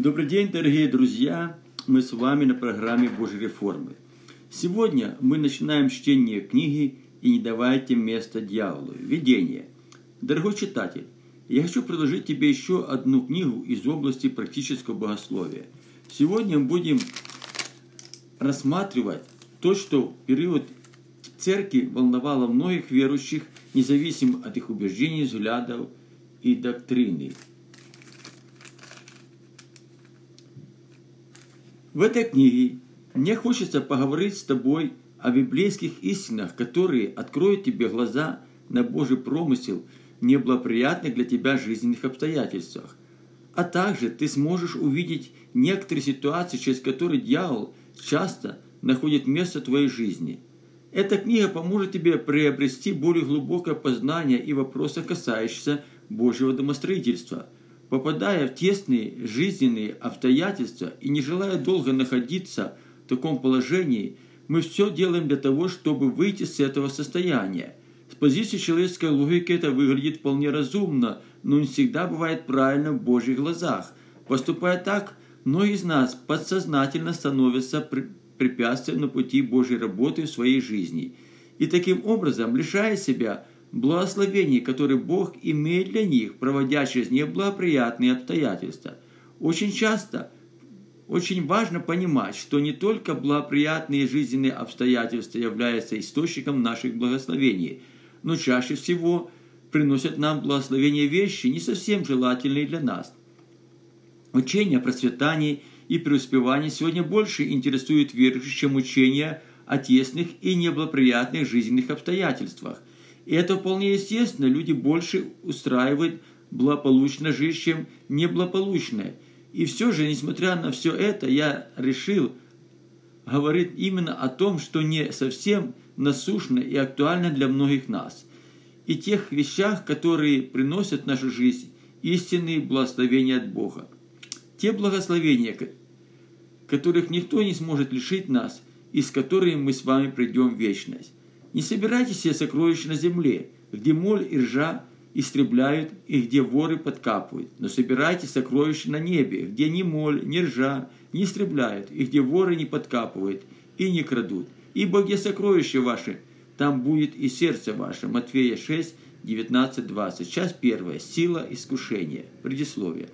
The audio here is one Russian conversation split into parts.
Добрый день, дорогие друзья! Мы с вами на программе Божьей реформы. Сегодня мы начинаем чтение книги «И не давайте место дьяволу». Введение. Дорогой читатель, я хочу предложить тебе еще одну книгу из области практического богословия. Сегодня мы будем рассматривать то, что в период церкви волновало многих верующих, независимо от их убеждений, взглядов и доктрины. В этой книге мне хочется поговорить с тобой о библейских истинах, которые откроют тебе глаза на Божий промысел в неблагоприятных для тебя жизненных обстоятельствах. А также ты сможешь увидеть некоторые ситуации, через которые дьявол часто находит место в твоей жизни. Эта книга поможет тебе приобрести более глубокое познание и вопросы, касающиеся Божьего домостроительства – попадая в тесные жизненные обстоятельства и не желая долго находиться в таком положении, мы все делаем для того, чтобы выйти с этого состояния. С позиции человеческой логики это выглядит вполне разумно, но не всегда бывает правильно в Божьих глазах. Поступая так, многие из нас подсознательно становятся препятствием на пути Божьей работы в своей жизни. И таким образом, лишая себя – благословений, которые Бог имеет для них, проводя через неблагоприятные обстоятельства. Очень часто очень важно понимать, что не только благоприятные жизненные обстоятельства являются источником наших благословений, но чаще всего приносят нам благословения вещи, не совсем желательные для нас. Учение о процветании и преуспевании сегодня больше интересует верующих, чем учение о тесных и неблагоприятных жизненных обстоятельствах. И это вполне естественно, люди больше устраивают благополучно жизнь, чем неблагополучное. И все же, несмотря на все это, я решил говорить именно о том, что не совсем насущно и актуально для многих нас. И тех вещах, которые приносят в нашу жизнь истинные благословения от Бога. Те благословения, которых никто не сможет лишить нас, и с которыми мы с вами придем в вечность. Не собирайте себе сокровища на земле, где моль и ржа истребляют и где воры подкапывают, но собирайте сокровища на небе, где ни моль, ни ржа не истребляют, и где воры не подкапывают и не крадут. Ибо где сокровища ваши, там будет и сердце ваше. Матфея 6, 19, 20. Часть первая. Сила искушения. Предисловие.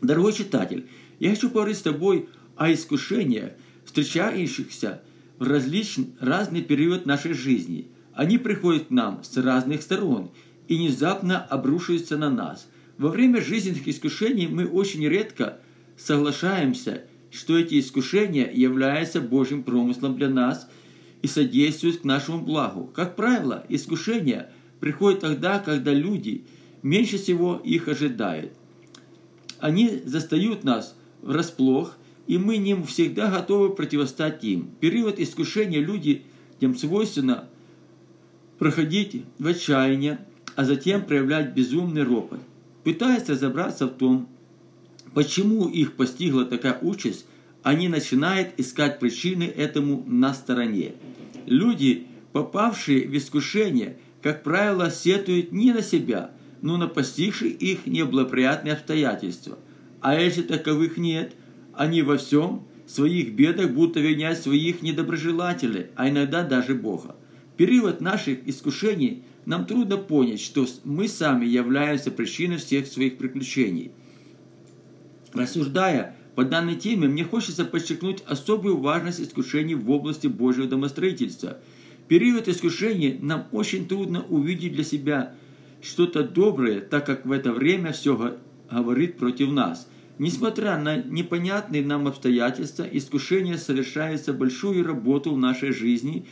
Дорогой читатель, я хочу поговорить с тобой о искушениях, встречающихся в различный, разный период нашей жизни. Они приходят к нам с разных сторон и внезапно обрушиваются на нас. Во время жизненных искушений мы очень редко соглашаемся, что эти искушения являются Божьим промыслом для нас и содействуют к нашему благу. Как правило, искушения приходят тогда, когда люди меньше всего их ожидают. Они застают нас врасплох – и мы не всегда готовы противостать им. период искушения люди тем свойственно проходить в отчаяние, а затем проявлять безумный ропот. Пытаясь разобраться в том, почему их постигла такая участь, они начинают искать причины этому на стороне. Люди, попавшие в искушение, как правило, сетуют не на себя, но на постигшие их неблагоприятные обстоятельства. А если таковых нет – они во всем своих бедах будут обвинять своих недоброжелателей, а иногда даже Бога. В период наших искушений нам трудно понять, что мы сами являемся причиной всех своих приключений. Рассуждая по данной теме, мне хочется подчеркнуть особую важность искушений в области Божьего домостроительства. В период искушений нам очень трудно увидеть для себя что-то доброе, так как в это время все говорит против нас – Несмотря на непонятные нам обстоятельства, искушение совершается большую работу в нашей жизни,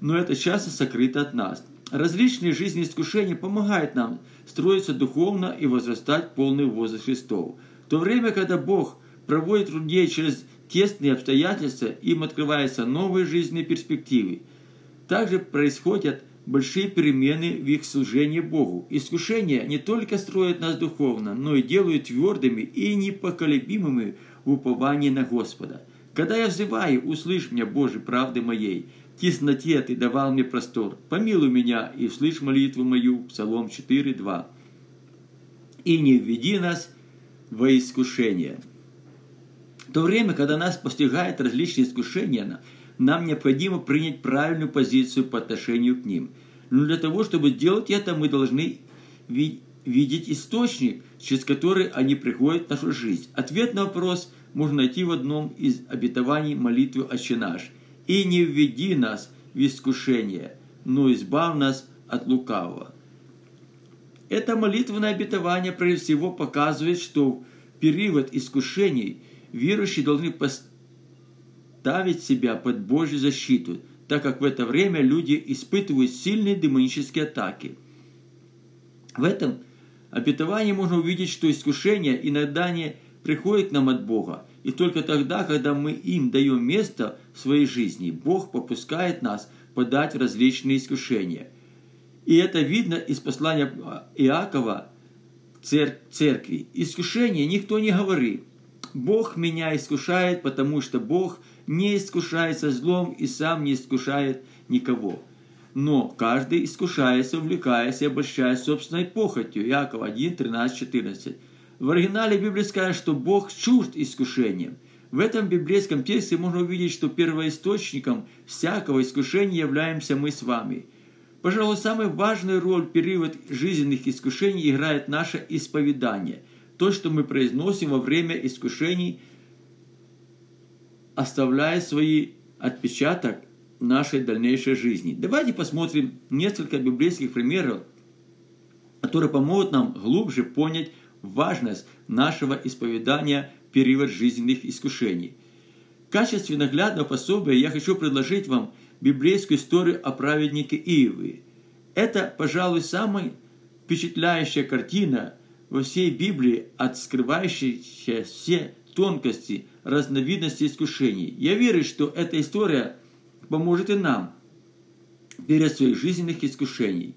но это часто сокрыто от нас. Различные жизненные искушения помогают нам строиться духовно и возрастать полный возраст Христов. В то время, когда Бог проводит людей через тесные обстоятельства, им открываются новые жизненные перспективы. Также происходят большие перемены в их служении Богу. Искушения не только строят нас духовно, но и делают твердыми и непоколебимыми в уповании на Господа. Когда я взываю, услышь меня, Боже, правды моей, в тесноте Ты давал мне простор, помилуй меня и услышь молитву мою, Псалом 4.2. И не введи нас во искушение. В то время, когда нас постигает различные искушения, нам необходимо принять правильную позицию по отношению к ним. Но для того, чтобы сделать это, мы должны видеть источник, через который они приходят в нашу жизнь. Ответ на вопрос можно найти в одном из обетований молитвы «Отче наш». «И не введи нас в искушение, но избавь нас от лукавого». Это молитвенное обетование прежде всего показывает, что в период искушений верующие должны поставить себя под Божью защиту, так как в это время люди испытывают сильные демонические атаки. В этом обетовании можно увидеть, что искушение иногда не приходит к нам от Бога, и только тогда, когда мы им даем место в своей жизни, Бог попускает нас подать в различные искушения – и это видно из послания Иакова цер церкви. Искушение никто не говорит. Бог меня искушает, потому что Бог не искушается злом и сам не искушает никого. Но каждый искушается, увлекаясь и обольщаясь собственной похотью. Иаков 1, 13, 14. В оригинале Библии сказано, что Бог чужд искушением. В этом библейском тексте можно увидеть, что первоисточником всякого искушения являемся мы с вами – Пожалуй, самую важную роль в период жизненных искушений играет наше исповедание. То, что мы произносим во время искушений, оставляя свои отпечаток нашей дальнейшей жизни. Давайте посмотрим несколько библейских примеров, которые помогут нам глубже понять важность нашего исповедания в период жизненных искушений. В качестве наглядного пособия я хочу предложить вам библейскую историю о праведнике Иове. Это, пожалуй, самая впечатляющая картина во всей Библии, открывающая все тонкости, разновидности искушений. Я верю, что эта история поможет и нам перед своих жизненных искушений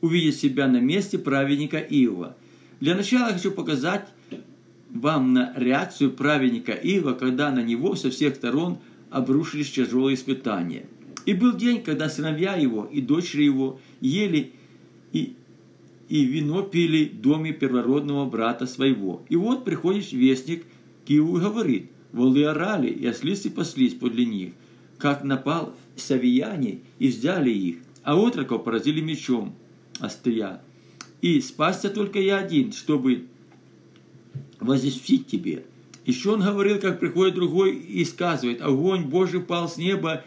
увидеть себя на месте праведника Иова. Для начала я хочу показать вам на реакцию праведника Иова, когда на него со всех сторон обрушились тяжелые испытания – и был день, когда сыновья его и дочери его ели и, и вино пили в доме первородного брата своего. И вот приходит вестник к Иову и говорит, волы орали, и ослицы паслись подле них, как напал савияне и взяли их, а отроков поразили мечом острия. И спасся только я один, чтобы возвестить тебе. Еще он говорил, как приходит другой и сказывает, огонь Божий пал с неба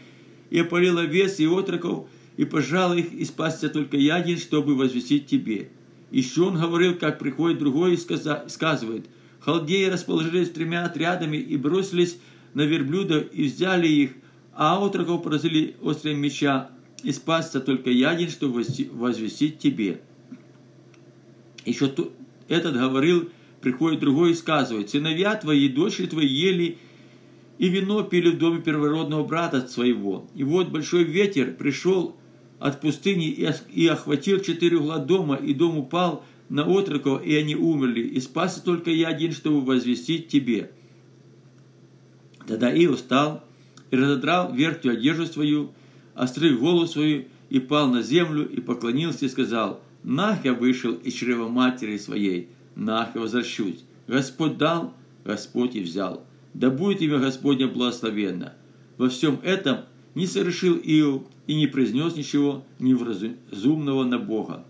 и опалил овец и отроков, и пожал их, и спасся только я один, чтобы возвестить тебе. Еще он говорил, как приходит другой и сказывает, халдеи расположились тремя отрядами и бросились на верблюда и взяли их, а отроков поразили острым меча, и спасся только я один, чтобы возвестить тебе. Еще этот говорил, приходит другой и сказывает, сыновья твои дочери твои ели и вино пили в доме первородного брата своего. И вот большой ветер пришел от пустыни и охватил четыре угла дома, и дом упал на отроков, и они умерли. И спасся только я один, чтобы возвестить тебе. Тогда и устал, и разодрал верхнюю одежду свою, острыг голову свою, и пал на землю, и поклонился, и сказал, «Нах я вышел из чрева матери своей, нах я возвращусь. Господь дал, Господь и взял» да будет имя Господне благословенно. Во всем этом не совершил Иов и не произнес ничего невразумного на Бога.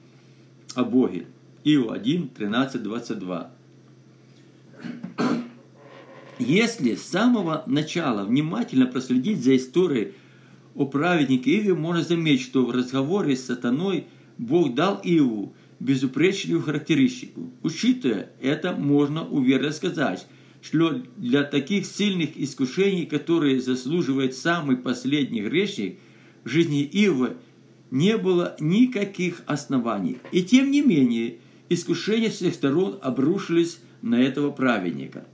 О Боге. Иов 1, 13, 22. Если с самого начала внимательно проследить за историей о праведнике Иове, можно заметить, что в разговоре с сатаной Бог дал Иову безупречную характеристику. Учитывая это, можно уверенно сказать, что для таких сильных искушений, которые заслуживает самый последний грешник, в жизни Иова не было никаких оснований. И тем не менее, искушения с всех сторон обрушились на этого праведника.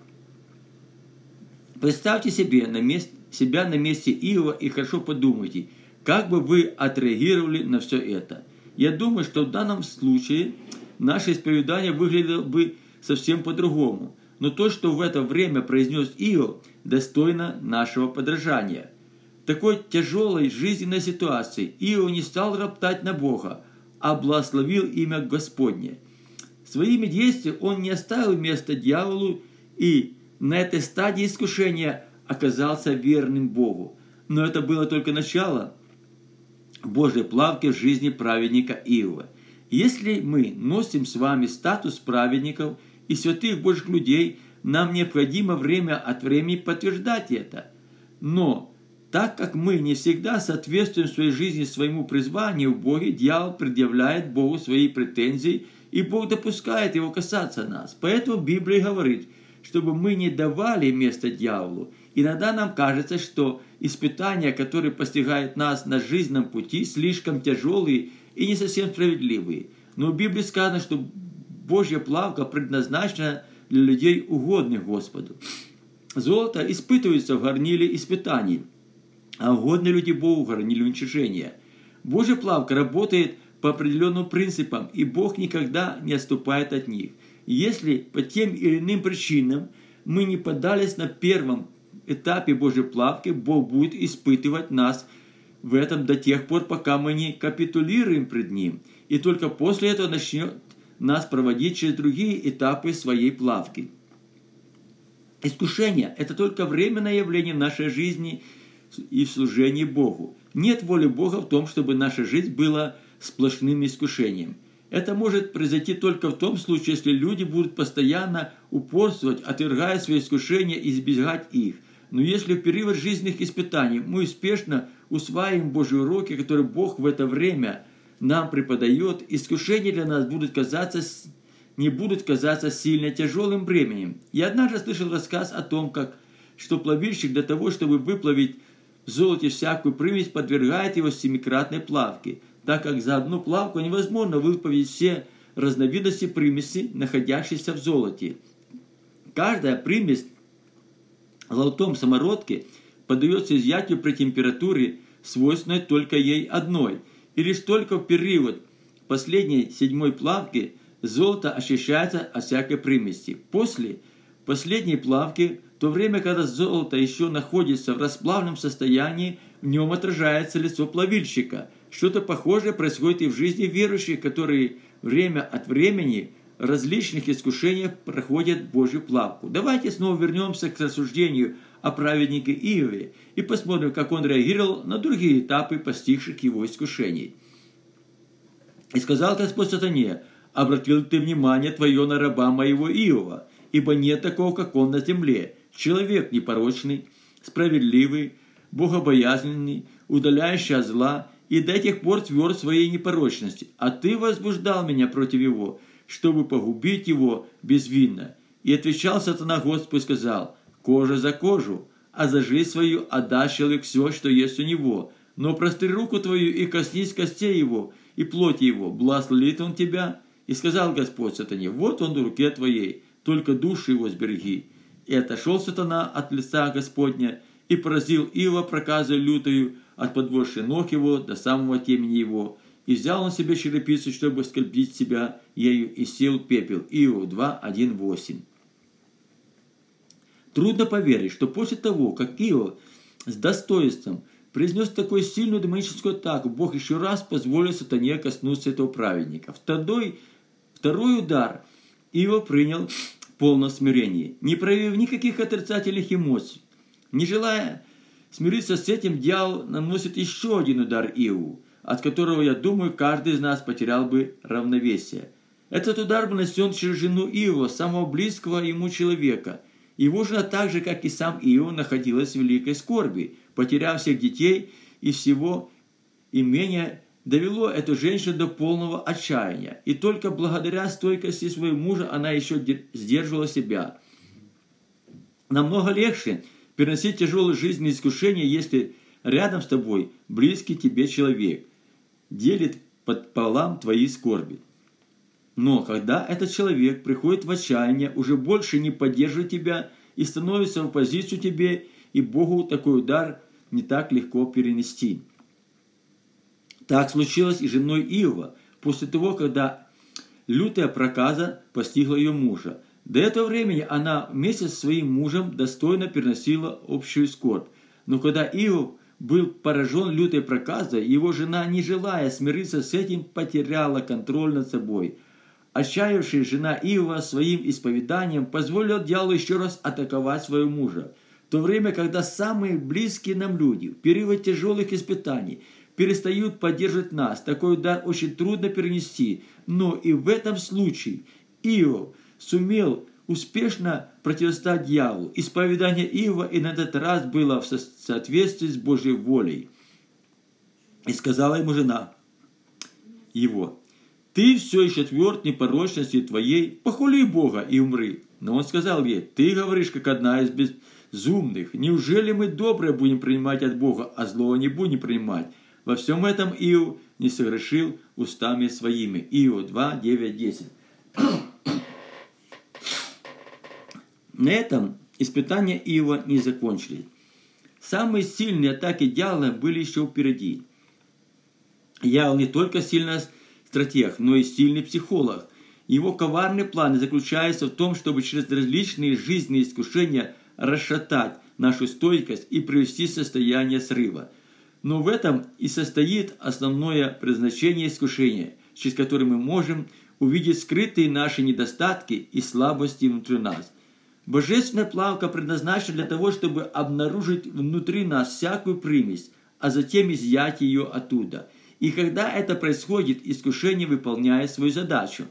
Представьте себе на месте, себя на месте Иова и хорошо подумайте, как бы вы отреагировали на все это. Я думаю, что в данном случае наше исповедание выглядело бы совсем по-другому – но то, что в это время произнес Иов, достойно нашего подражания. В такой тяжелой жизненной ситуации Иов не стал роптать на Бога, а благословил имя Господне. Своими действиями он не оставил места дьяволу и на этой стадии искушения оказался верным Богу. Но это было только начало Божьей плавки в жизни праведника Иова. Если мы носим с вами статус праведников и святых Божьих людей, нам необходимо время от времени подтверждать это. Но так как мы не всегда соответствуем своей жизни своему призванию в Боге, дьявол предъявляет Богу свои претензии, и Бог допускает его касаться нас. Поэтому Библия говорит, чтобы мы не давали место дьяволу. Иногда нам кажется, что испытания, которые постигают нас на жизненном пути, слишком тяжелые и не совсем справедливые. Но в Библии сказано, что Божья плавка предназначена для людей, угодных Господу. Золото испытывается в горниле испытаний – а угодные люди Богу хоронили уничижение. Божья плавка работает по определенным принципам, и Бог никогда не отступает от них. Если по тем или иным причинам мы не подались на первом этапе Божьей плавки, Бог будет испытывать нас в этом до тех пор, пока мы не капитулируем пред Ним. И только после этого начнет нас проводить через другие этапы своей плавки. Искушение – это только временное явление в нашей жизни – и в служении Богу. Нет воли Бога в том, чтобы наша жизнь была сплошным искушением. Это может произойти только в том случае, если люди будут постоянно упорствовать, отвергая свои искушения и избегать их. Но если в период жизненных испытаний мы успешно усваиваем Божьи уроки, которые Бог в это время нам преподает, искушения для нас будут казаться, не будут казаться сильно тяжелым бременем. Я однажды слышал рассказ о том, как что плавильщик для того, чтобы выплавить в золоте всякую примесь подвергает его семикратной плавке, так как за одну плавку невозможно выплавить все разновидности примеси, находящиеся в золоте. Каждая примесь в золотом самородке подается изъятию при температуре, свойственной только ей одной, и лишь только в период последней седьмой плавки золото очищается от всякой примеси. После последней плавки то время, когда золото еще находится в расплавленном состоянии, в нем отражается лицо плавильщика. Что-то похожее происходит и в жизни верующих, которые время от времени различных искушениях проходят Божью плавку. Давайте снова вернемся к рассуждению о праведнике Иове и посмотрим, как он реагировал на другие этапы постигших его искушений. И сказал Господь сатане, обратил ты внимание твое на раба моего Иова, ибо нет такого, как он на земле, Человек непорочный, справедливый, богобоязненный, удаляющий от зла, и до тех пор тверд своей непорочности. А ты возбуждал меня против его, чтобы погубить его безвинно. И отвечал сатана Господу и сказал, кожа за кожу, а за жизнь свою отдашь человек все, что есть у него. Но простри руку твою и коснись костей его и плоти его, благословит он тебя. И сказал Господь сатане, вот он в руке твоей, только душу его сбереги. И отошел сатана от лица Господня, и поразил Ива проказой лютою от подводшей ног его до самого темени его, и взял он себе черепицу, чтобы скольбить себя ею, и сел пепел. Иов 2, 1, 8. Трудно поверить, что после того, как Иов с достоинством произнес такую сильную демоническую атаку, Бог еще раз позволил сатане коснуться этого праведника. Второй, второй удар Иов принял полном смирении, не проявив никаких отрицательных эмоций. Не желая смириться с этим, дьявол наносит еще один удар Иову, от которого, я думаю, каждый из нас потерял бы равновесие. Этот удар был нанесен через жену Иова, самого близкого ему человека. Его жена так же, как и сам Иов, находилась в великой скорби, потеряв всех детей и всего имения довело эту женщину до полного отчаяния. И только благодаря стойкости своего мужа она еще сдерживала себя. Намного легче переносить тяжелые жизненные искушения, если рядом с тобой близкий тебе человек делит под полам твои скорби. Но когда этот человек приходит в отчаяние, уже больше не поддерживает тебя и становится в позицию тебе, и Богу такой удар не так легко перенести. Так случилось и женой Иова, после того, когда лютая проказа постигла ее мужа. До этого времени она вместе со своим мужем достойно переносила общую скорбь. Но когда Иов был поражен лютой проказой, его жена, не желая смириться с этим, потеряла контроль над собой. Отчаявшая жена Иова своим исповеданием позволила дьяволу еще раз атаковать своего мужа. В то время, когда самые близкие нам люди в период тяжелых испытаний перестают поддерживать нас, такой удар очень трудно перенести. Но и в этом случае Иов сумел успешно противостоять дьяволу. Исповедание Иова и на этот раз было в соответствии с Божьей волей. И сказала ему жена его, ты все еще тверд непорочности твоей, похули Бога и умри. Но он сказал ей, ты говоришь, как одна из безумных. Неужели мы доброе будем принимать от Бога, а злого не будем принимать? Во всем этом Иов не согрешил устами своими. Иов 2, 9, 10. На этом испытания Иова не закончились. Самые сильные атаки дьявола были еще впереди. Дьявол не только сильно стратег, но и сильный психолог. Его коварный план заключается в том, чтобы через различные жизненные искушения расшатать нашу стойкость и привести состояние срыва. Но в этом и состоит основное предназначение искушения, через которое мы можем увидеть скрытые наши недостатки и слабости внутри нас. Божественная плавка предназначена для того, чтобы обнаружить внутри нас всякую примесь, а затем изъять ее оттуда – и когда это происходит, искушение выполняет свою задачу.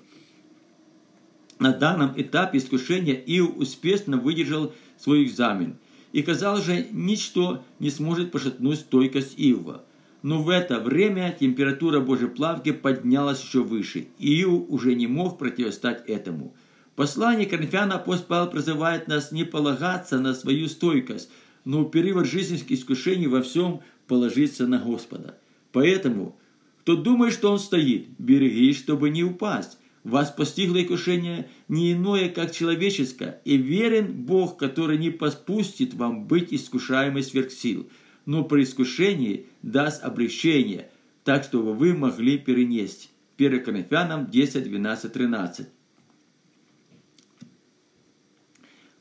На данном этапе искушения Иов успешно выдержал свой экзамен. И казалось же, ничто не сможет пошатнуть стойкость Иова. Но в это время температура Божьей плавки поднялась еще выше, и Иов уже не мог противостать этому. Послание Коринфяна апостол Павел призывает нас не полагаться на свою стойкость, но в период жизненных искушений во всем положиться на Господа. Поэтому кто думает, что он стоит, берегись, чтобы не упасть. Вас постигло искушение не иное, как человеческое, и верен Бог, который не поспустит вам быть искушаемой сверх сил, но при искушении даст облегчение, так, чтобы вы могли перенести. 1 Коринфянам 10, 12, 13.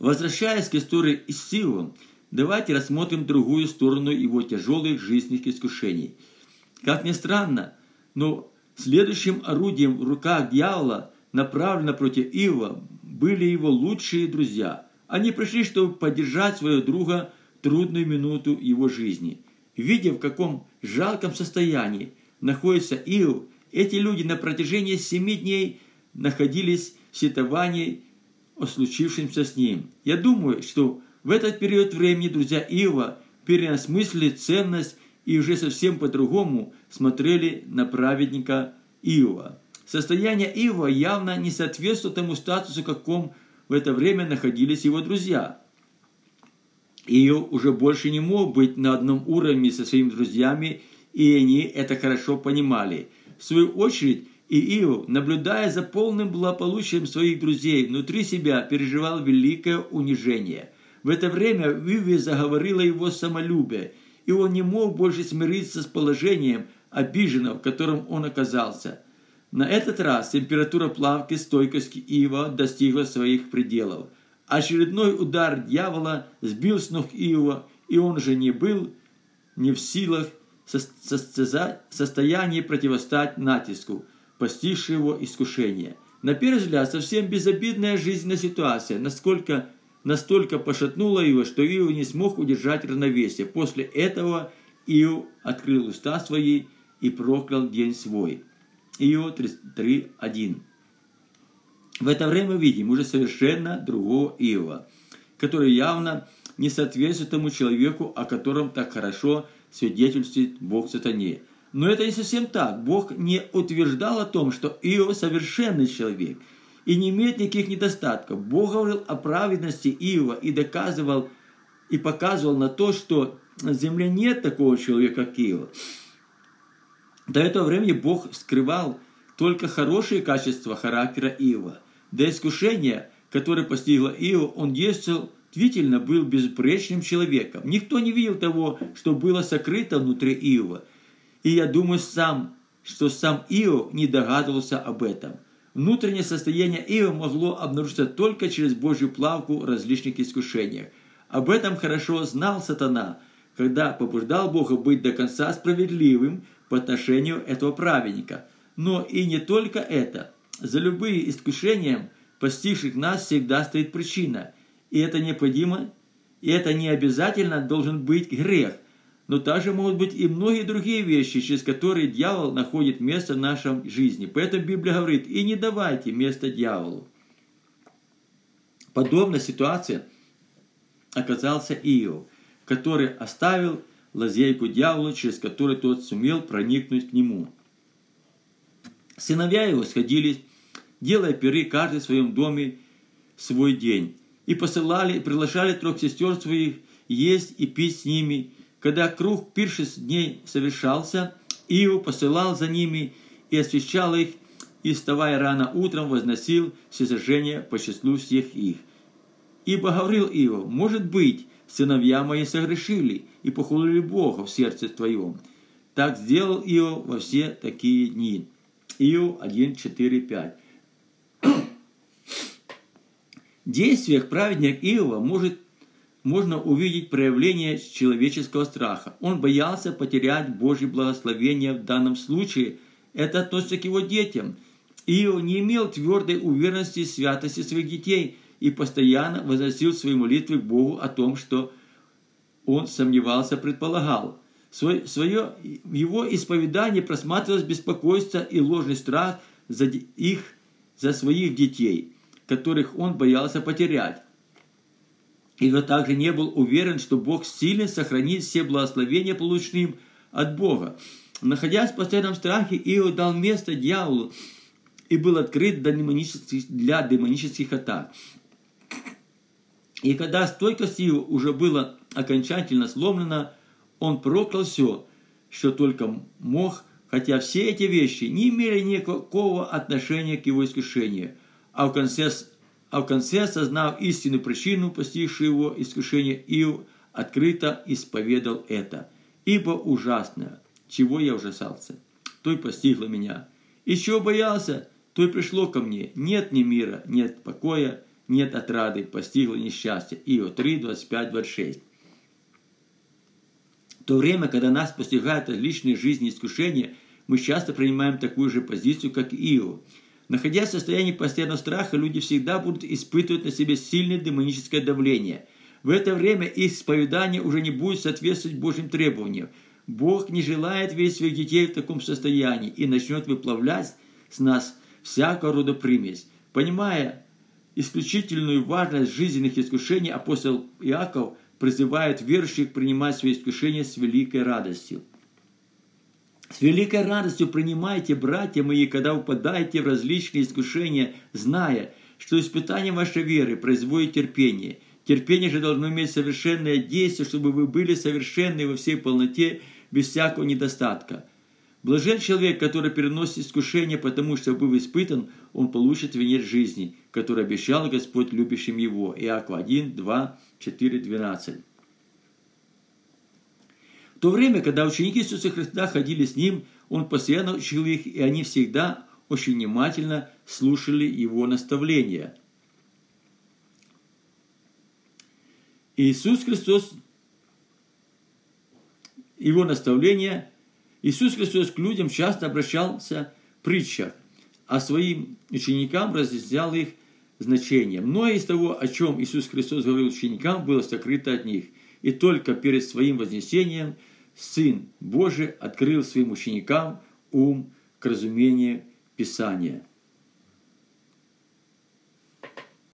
Возвращаясь к истории Исиова, давайте рассмотрим другую сторону его тяжелых жизненных искушений – как ни странно, но следующим орудием в руках дьявола, направлено против Ива, были его лучшие друзья. Они пришли, чтобы поддержать своего друга в трудную минуту его жизни. Видя, в каком жалком состоянии находится Иов, эти люди на протяжении семи дней находились в сетовании о случившемся с ним. Я думаю, что в этот период времени друзья Иова переосмыслили ценность и уже совсем по-другому смотрели на праведника Иова. Состояние Иова явно не соответствует тому статусу, каком в это время находились его друзья. Иов уже больше не мог быть на одном уровне со своими друзьями, и они это хорошо понимали. В свою очередь, и Иов, наблюдая за полным благополучием своих друзей, внутри себя переживал великое унижение. В это время в Иве заговорило его самолюбие, и он не мог больше смириться с положением обиженного, в котором он оказался. На этот раз температура плавки стойкости Ива достигла своих пределов. Очередной удар дьявола сбил с ног Иова, и он же не был не в силах состоянии противостать натиску, постигшего его искушение. На первый взгляд, совсем безобидная жизненная ситуация, насколько настолько пошатнуло его, что Иов не смог удержать равновесие. После этого Иов открыл уста свои и проклял день свой. Иов 3.1 В это время видим уже совершенно другого Иова, который явно не соответствует тому человеку, о котором так хорошо свидетельствует Бог сатане. Но это не совсем так. Бог не утверждал о том, что Иов совершенный человек – и не имеет никаких недостатков. Бог говорил о праведности Иова и доказывал и показывал на то, что на земле нет такого человека, как Иова. До этого времени Бог скрывал только хорошие качества характера Иова. До искушения, которое постигло Иова, он действительно был безупречным человеком. Никто не видел того, что было сокрыто внутри Иова. И я думаю сам, что сам Иов не догадывался об этом – Внутреннее состояние Иова могло обнаружиться только через Божью плавку в различных искушениях. Об этом хорошо знал сатана, когда побуждал Бога быть до конца справедливым по отношению этого праведника. Но и не только это. За любые искушения, постигших нас, всегда стоит причина. И это необходимо, и это не обязательно должен быть грех. Но также могут быть и многие другие вещи, через которые дьявол находит место в нашей жизни. Поэтому Библия говорит, и не давайте место дьяволу. Подобная ситуация оказался Иов, который оставил лазейку дьяволу, через которую тот сумел проникнуть к нему. Сыновья его сходились, делая пиры каждый в своем доме свой день, и посылали, приглашали трех сестер своих есть и пить с ними. Когда круг пиршеств дней совершался, Иов посылал за ними и освещал их, и, вставая рано утром, возносил всесожжение по числу всех их. Ибо говорил Иов, может быть, сыновья мои согрешили и похулили Бога в сердце твоем. Так сделал Иов во все такие дни. Иов 1, 4, 5. В действиях праведника Иова может, можно увидеть проявление человеческого страха. Он боялся потерять Божье благословение в данном случае. Это относится к его детям. Иов не имел твердой уверенности в святости своих детей – и постоянно возносил свои молитвы к Богу о том, что он сомневался, предполагал. Свое, свое, его исповедании просматривалось беспокойство и ложный страх за их, за своих детей, которых он боялся потерять. И он также не был уверен, что Бог сильно сохранит все благословения, полученные от Бога. Находясь в постоянном страхе, Иов дал место дьяволу и был открыт для демонических, для демонических атак. И когда стойкость его уже была окончательно сломлена, он проклял все, что только мог, хотя все эти вещи не имели никакого отношения к его искушению. А в конце, а в конце осознав истинную причину, постигшую его искушение, Иов открыто исповедал это. «Ибо ужасное, чего я ужасался, то и постигло меня. И чего боялся, то и пришло ко мне. Нет ни мира, нет покоя, нет отрады, постигло несчастье. Ио 3, 25, 26. В то время, когда нас постигают различные жизни искушения, мы часто принимаем такую же позицию, как Ио. Находясь в состоянии постоянного страха, люди всегда будут испытывать на себе сильное демоническое давление. В это время их исповедание уже не будет соответствовать Божьим требованиям. Бог не желает весь своих детей в таком состоянии и начнет выплавлять с нас всякого рода примесь. Понимая исключительную важность жизненных искушений апостол Иаков призывает верующих принимать свои искушения с великой радостью. С великой радостью принимайте, братья мои, когда упадаете в различные искушения, зная, что испытание вашей веры производит терпение. Терпение же должно иметь совершенное действие, чтобы вы были совершенны во всей полноте, без всякого недостатка. Блажен человек, который переносит искушение, потому что, был испытан, он получит венец жизни, который обещал Господь любящим его. Иаков 1, 2, 4, 12. То время, когда ученики Иисуса Христа ходили с Ним, Он постоянно учил их, и они всегда очень внимательно слушали Его наставления. Иисус Христос, Его наставления Иисус Христос к людям часто обращался в а своим ученикам разъяснял их значение. Многое из того, о чем Иисус Христос говорил ученикам, было сокрыто от них. И только перед своим вознесением Сын Божий открыл своим ученикам ум к разумению Писания.